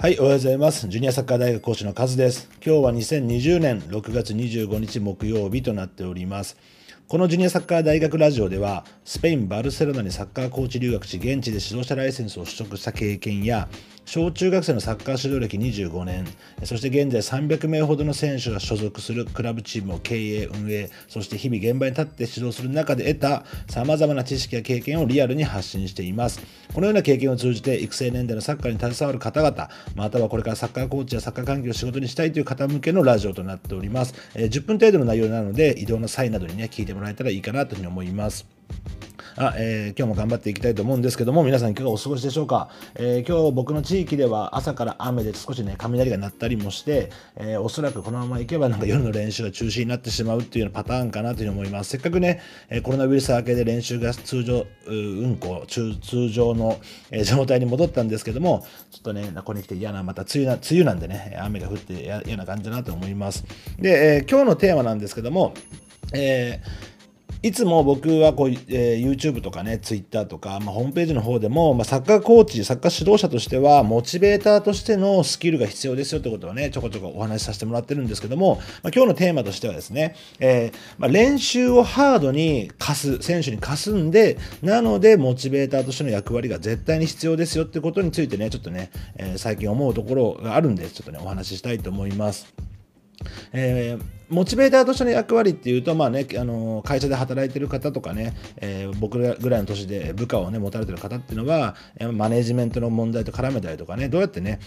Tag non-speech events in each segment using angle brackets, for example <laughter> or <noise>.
はい、おはようございます。ジュニアサッカー大学講師のカズです。今日は2020年6月25日木曜日となっております。このジュニアサッカー大学ラジオでは、スペイン・バルセロナにサッカーコーチ留学し、現地で指導者ライセンスを取得した経験や、小中学生のサッカー指導歴25年、そして現在300名ほどの選手が所属するクラブチームを経営、運営、そして日々現場に立って指導する中で得た様々な知識や経験をリアルに発信しています。このような経験を通じて育成年代のサッカーに携わる方々、またはこれからサッカーコーチやサッカー関係を仕事にしたいという方向けのラジオとなっております。え、10分程度の内容なので移動の際などにね、聞いてももらえたらいいかなというふうに思います。あ、えー、今日も頑張っていきたいと思うんですけども、皆さんいかがお過ごしでしょうか？えー、今日僕の地域では朝から雨で少しね、雷が鳴ったりもして、えー、おそらくこのままいけばなんか夜の練習が中止になってしまうっていうようなパターンかなというふうに思います。せっかくね、えコロナウイルス明けで練習が通常、運行、通常の、え状態に戻ったんですけども、ちょっとね、ここに来て嫌な、また梅雨な、梅雨なんでね、雨が降って嫌な感じだなと思います。で、え今日のテーマなんですけども、えーいつも僕はこう、えー、YouTube とかね、Twitter とか、まあ、ホームページの方でも、まあ、サッカーコーチ、サッカー指導者としては、モチベーターとしてのスキルが必要ですよってことをね、ちょこちょこお話しさせてもらってるんですけども、まあ、今日のテーマとしてはですね、えー、まあ、練習をハードに貸す、選手に貸すんで、なので、モチベーターとしての役割が絶対に必要ですよってことについてね、ちょっとね、え、最近思うところがあるんで、ちょっとね、お話ししたいと思います。えーモチベーターとしての役割っていうと、まあね、あの会社で働いてる方とかね、えー、僕らぐらいの年で部下を、ね、持たれてる方っていうのは、マネジメントの問題と絡めたりとかね、どうやってね、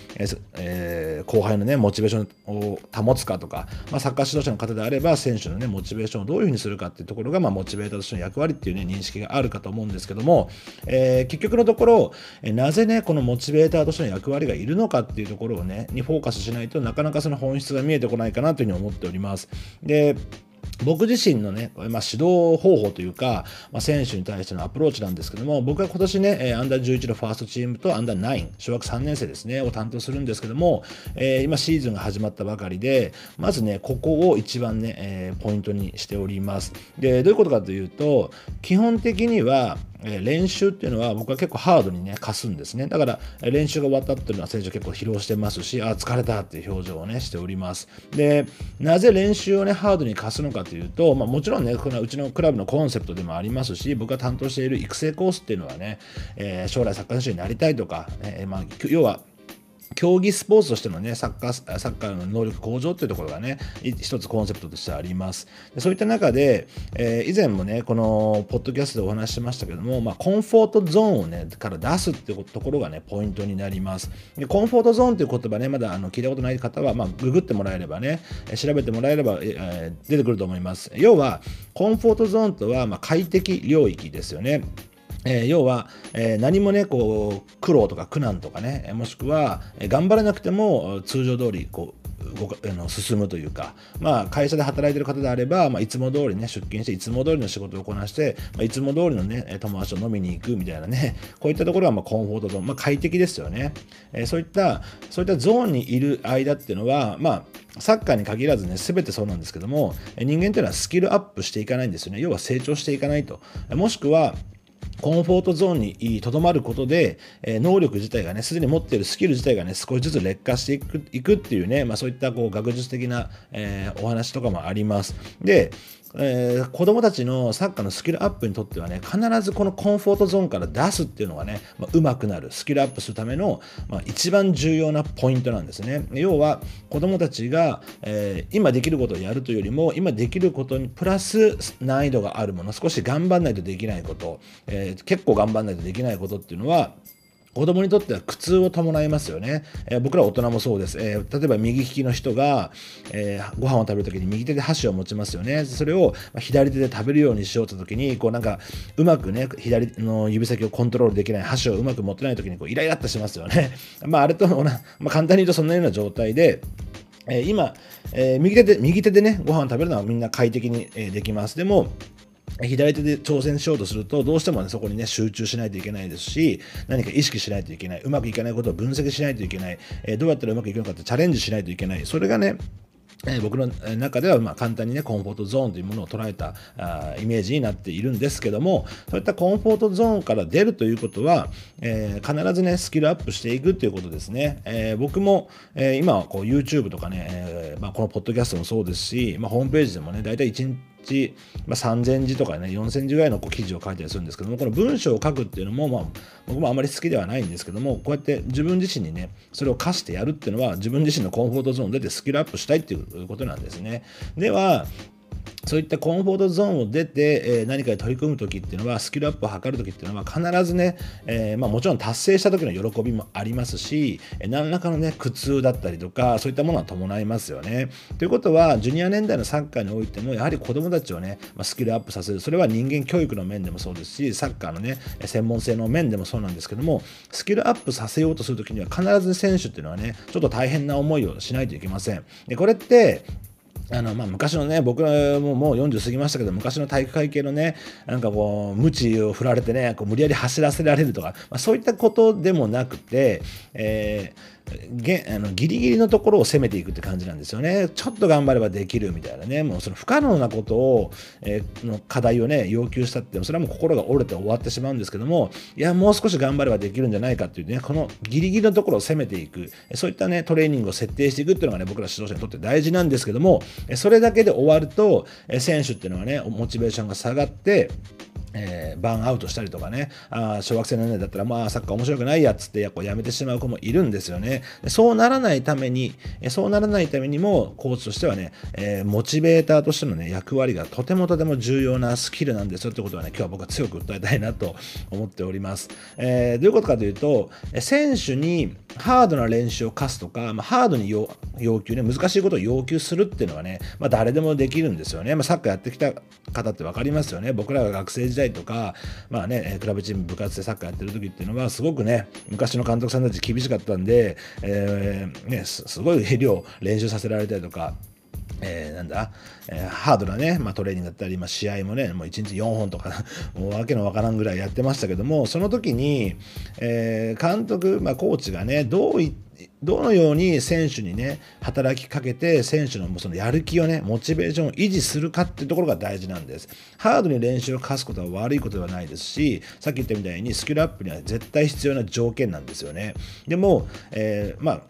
えー、後輩のね、モチベーションを保つかとか、まあ、サッカー指導者の方であれば、選手のね、モチベーションをどういうふうにするかっていうところが、まあ、モチベーターとしての役割っていうね、認識があるかと思うんですけども、えー、結局のところ、えなぜね、このモチベーターとしての役割がいるのかっていうところをね、にフォーカスしないとなかなかその本質が見えてこないかなというふうに思っております。で、僕自身のね、まあ、指導方法というか、まあ、選手に対してのアプローチなんですけども、僕は今年ね、アンダー11のファーストチームとアンダー9、小学3年生ですね、を担当するんですけども、えー、今シーズンが始まったばかりで、まずね、ここを一番ね、えー、ポイントにしております。で、どういうことかというと、基本的には、え練習っていうのは僕は結構ハードにね、貸すんですね。だから練習が終わったっていうのは選手結構疲労してますし、あ、疲れたっていう表情をね、しております。で、なぜ練習をね、ハードに貸すのかというと、まあ、もちろんね、このうちのクラブのコンセプトでもありますし、僕が担当している育成コースっていうのはね、えー、将来サッカー選手になりたいとか、え、まあ、要は、競技スポーツとしてのね、サッカー、サッカーの能力向上っていうところがね、一つコンセプトとしてあります。そういった中で、えー、以前もね、このポッドキャストでお話ししましたけども、まあ、コンフォートゾーンをね、から出すっていうところがね、ポイントになります。でコンフォートゾーンっていう言葉ね、まだあの聞いたことない方は、まあ、ググってもらえればね、調べてもらえれば、えー、出てくると思います。要は、コンフォートゾーンとは、まあ、快適領域ですよね。えー、要は、えー、何もね、こう、苦労とか苦難とかね、もしくは、えー、頑張らなくても通常通り、こう、の進むというか、まあ、会社で働いてる方であれば、まあ、いつも通りね、出勤して、いつも通りの仕事をこなして、まあ、いつも通りのね、友達と飲みに行くみたいなね、<laughs> こういったところはまあコンフォートゾーン、まあ、快適ですよね。えー、そういった、そういったゾーンにいる間っていうのは、まあ、サッカーに限らずね、すべてそうなんですけども、人間っていうのはスキルアップしていかないんですよね。要は成長していかないと。もしくは、コンフォートゾーンにとどまることで、え能力自体がね、すでに持っているスキル自体がね、少しずつ劣化していくいくっていうね、まあ、そういったこう学術的な、えー、お話とかもあります。で、えー、子供たちのサッカーのスキルアップにとってはね、必ずこのコンフォートゾーンから出すっていうのがね、まあ、上手くなる、スキルアップするための、まあ、一番重要なポイントなんですね。要は、子供たちが、えー、今できることをやるというよりも、今できることにプラス難易度があるもの、少し頑張んないとできないこと、えー、結構頑張んないとできないことっていうのは、子供にとっては苦痛を伴いますよね。えー、僕ら大人もそうです。えー、例えば右利きの人が、えー、ご飯を食べるときに右手で箸を持ちますよね。それを左手で食べるようにしようとときに、こうなんかうまくね、左の指先をコントロールできない箸をうまく持ってないときにこうイライラっとしますよね。<laughs> まああれと、まあ、簡単に言うとそんなような状態で、え、今、え、右手で、右手でね、ご飯を食べるのはみんな快適に、え、できます。でも、左手で挑戦しようとすると、どうしても、ね、そこにね、集中しないといけないですし、何か意識しないといけない。うまくいかないことを分析しないといけない。えー、どうやったらうまくいくのかってチャレンジしないといけない。それがね、え僕の中ではま簡単にねコンフォートゾーンというものを捉えたあイメージになっているんですけどもそういったコンフォートゾーンから出るということは、えー、必ずねスキルアップしていくということですね、えー、僕も、えー、今はこう YouTube とかね、えまあ、このポッドキャストもそうですし、まあ、ホームページでもね大体1日、まあ、3000字とかね4000字ぐらいのこう記事を書いたりするんですけどもこの文章を書くっていうのも、まあ、僕もあまり好きではないんですけどもこうやって自分自身にねそれを課してやるっていうのは自分自身のコンフォートゾーンを出てスキルアップしたいっていうことなんですね。ではそういったコンフォートゾーンを出て、えー、何かに取り組む時っていうのはスキルアップを図る時っていうのは必ずね、えー、まあ、もちろん達成した時の喜びもありますしえ何らかのね苦痛だったりとかそういったものは伴いますよね。ということはジュニア年代のサッカーにおいてもやはり子どもたちをね、まあ、スキルアップさせるそれは人間教育の面でもそうですしサッカーのね専門性の面でもそうなんですけどもスキルアップさせようとする時には必ず選手っていうのはねちょっと大変な思いをしないといけません。でこれってあのまあ、昔のね僕ももう40過ぎましたけど昔の体育会系のねなんかこう鞭を振られてねこう無理やり走らせられるとか、まあ、そういったことでもなくて、えーげあのギリギリのところを攻めていくって感じなんですよね。ちょっと頑張ればできるみたいなね、もうその不可能なことを、えー、の課題をね、要求したって、それはもう心が折れて終わってしまうんですけども、いや、もう少し頑張ればできるんじゃないかっていうね、このギリギリのところを攻めていく、そういったね、トレーニングを設定していくっていうのがね、僕ら指導者にとって大事なんですけども、それだけで終わると、選手っていうのはね、モチベーションが下がって、えー、バーンアウトしたりとかね、あ小学生の年代だったら、まあ、サッカー面白くないやつってやこうやめてしまう子もいるんですよね。そうならないために、そうならないためにも、コーチとしてはね、えー、モチベーターとしてのね、役割がとてもとても重要なスキルなんですよってことはね、今日は僕は強く訴えたいなと思っております。えー、どういうことかというと、選手にハードな練習を課すとか、まあ、ハードに要求ね、難しいことを要求するっていうのはね、まあ、誰でもできるんですよね。まあ、サッカーやってきた方って分かりますよね。僕らが学生時代代とか、まあね、クラブチーム部活でサッカーやってる時っていうのは、すごくね、昔の監督さんたち厳しかったんで、えー、ね、すごい量練習させられたりとか、えー、なんだ、えー、ハードなね、まあ、トレーニングだったり、まあ、試合もね、もう1日4本とか <laughs> もうわけのわからんぐらいやってましたけども、その時に、えー、監督、まあ、コーチがね、どういっどのように選手にね、働きかけて、選手のそのやる気をね、モチベーションを維持するかっていうところが大事なんです。ハードに練習を課すことは悪いことではないですし、さっき言ったみたいにスキルアップには絶対必要な条件なんですよね。でも、えー、まあ、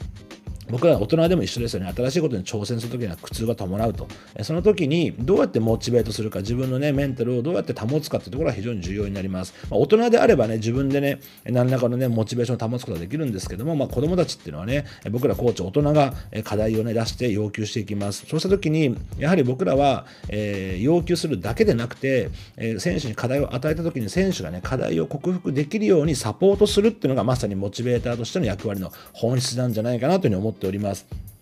僕ら大人でも一緒ですよね。新しいことに挑戦するときには苦痛が伴うと。その時にどうやってモチベートするか、自分のね、メンタルをどうやって保つかっていうところが非常に重要になります。まあ、大人であればね、自分でね、何らかのね、モチベーションを保つことができるんですけども、まあ、子供たちっていうのはね、僕らコーチ、大人が課題をね、出して要求していきます。そうした時に、やはり僕らは、えー、要求するだけでなくて、えー、選手に課題を与えた時に選手がね、課題を克服できるようにサポートするっていうのがまさにモチベーターとしての役割の本質なんじゃないかなというふうに思っております。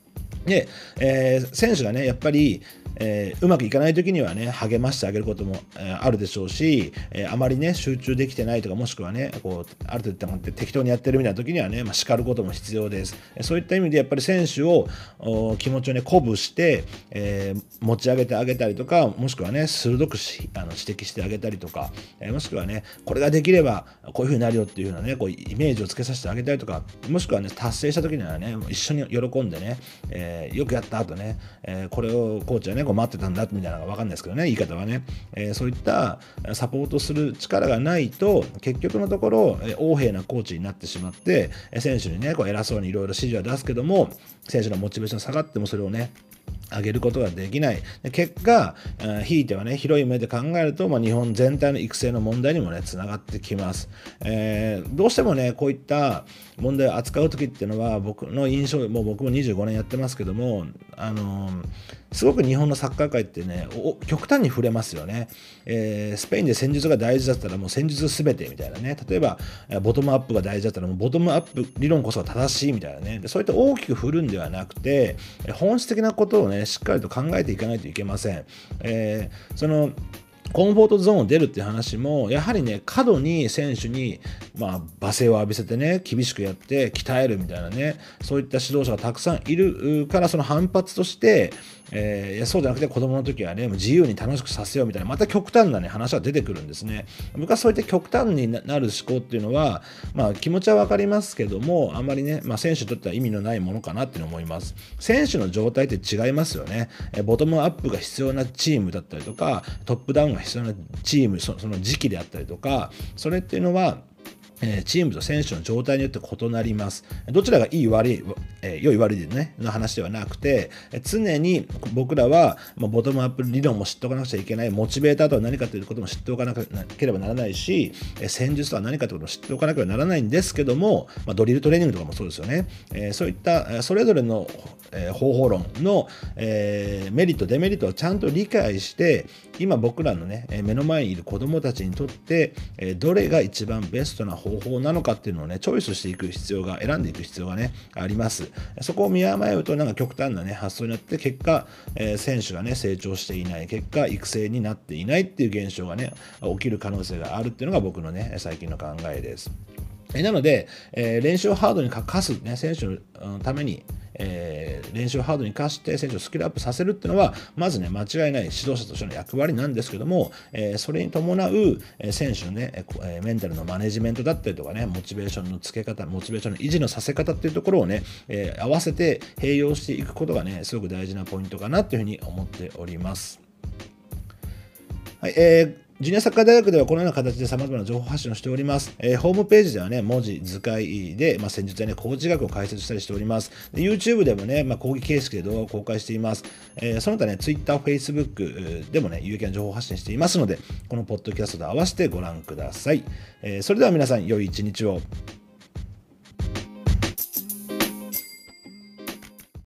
で、えー、選手がね、やっぱり、えー、うまくいかない時にはね励ましてあげることも、えー、あるでしょうし、えー、あまりね集中できてないとかもしくはねこうある程度って適当にやってるみたいな時にはね、まあ、叱ることも必要です。そういった意味でやっぱり選手を気持ちをね鼓舞して、え持ち上げてあげたりとかもしくはね鋭くしあの指摘してあげたりとか、えもしくはねこれができればこういうふうになるよっていうようなねこうイメージをつけさせてあげたりとかもしくはね達成した時にはね一緒に喜んでね、えよくやった後ね、えこれをコーチはねこう待ってたんだみたいなのが分かんないですけどね言い方はね、えー、そういったサポートする力がないと結局のところ横柄なコーチになってしまって選手にねこう偉そうにいろいろ指示は出すけども選手のモチベーション下がってもそれをね上げることができない。結果、ひいてはね、広い目で考えると、まあ、日本全体の育成の問題にもね、つながってきます。えー、どうしてもね、こういった問題を扱う時っていうのは、僕の印象、もう僕も25年やってますけども、あのー、すごく日本のサッカー界ってね、極端に触れますよね。えー、スペインで戦術が大事だったらもう戦術すべてみたいなね。例えば、ボトムアップが大事だったらもうボトムアップ理論こそ正しいみたいなね。そういった大きく振るんではなくて、本質的なことををね、しっかりと考えていかないといけません。えー、そのコンフォートゾーンを出るっていう話も、やはりね、過度に選手に、まあ、罵声を浴びせてね、厳しくやって鍛えるみたいなね、そういった指導者がたくさんいるから、その反発として、えー、いやそうじゃなくて子供の時はね、自由に楽しくさせようみたいな、また極端なね、話が出てくるんですね。僕はそういった極端になる思考っていうのは、まあ気持ちはわかりますけども、あんまりね、まあ選手にとっては意味のないものかなっていうの思います。選手の状態って違いますよね。えボトムアップが必要なチームだったりとか、トップダウンが必要なチーム、その時期であったりとか、それっていうのは、えチームと選手の状態によって異なります。どちらがいい悪い、え、良い悪いでね、の話ではなくて、常に僕らは、まあ、ボトムアップ理論も知っておかなくちゃいけない、モチベーターとは何かということも知っておかなければならないし、戦術とは何かということも知っておかなければならないんですけども、まあ、ドリルトレーニングとかもそうですよね。え、そういったそれぞれの、え、方法論の、え、メリット、デメリットをちゃんと理解して、今僕らのね、目の前にいる子どもたちにとって、どれが一番ベストな方方法なのかっていうのをね、チョイスしていく必要が、選んでいく必要がね、あります。そこを見誤ると、なんか極端なね、発想になって、結果、えー、選手がね、成長していない、結果、育成になっていないっていう現象がね、起きる可能性があるっていうのが僕のね、最近の考えです。なので、えー、練習をハードに課す、ね、選手のために、えー、練習ハードに課して選手をスキルアップさせるっていうのはまずね間違いない指導者としての役割なんですけども、えー、それに伴う選手のね、えメンタルのマネジメントだったりとかねモチベーションのつけ方モチベーションの維持のさせ方っていうところをね、え、合わせて併用していくことがねすごく大事なポイントかなというふうに思っております。はい、えージュニアサッカー大学ではこのような形で様々な情報発信をしております。えー、ホームページではね、文字、図解で、まあ、戦術やね、工事学を解説したりしております。で YouTube でもね、まあ、講義形式で動画を公開しています。えー、その他ね、Twitter、Facebook でもね、有益な情報発信していますので、このポッドキャストと合わせてご覧ください。えー、それでは皆さん、良い一日を。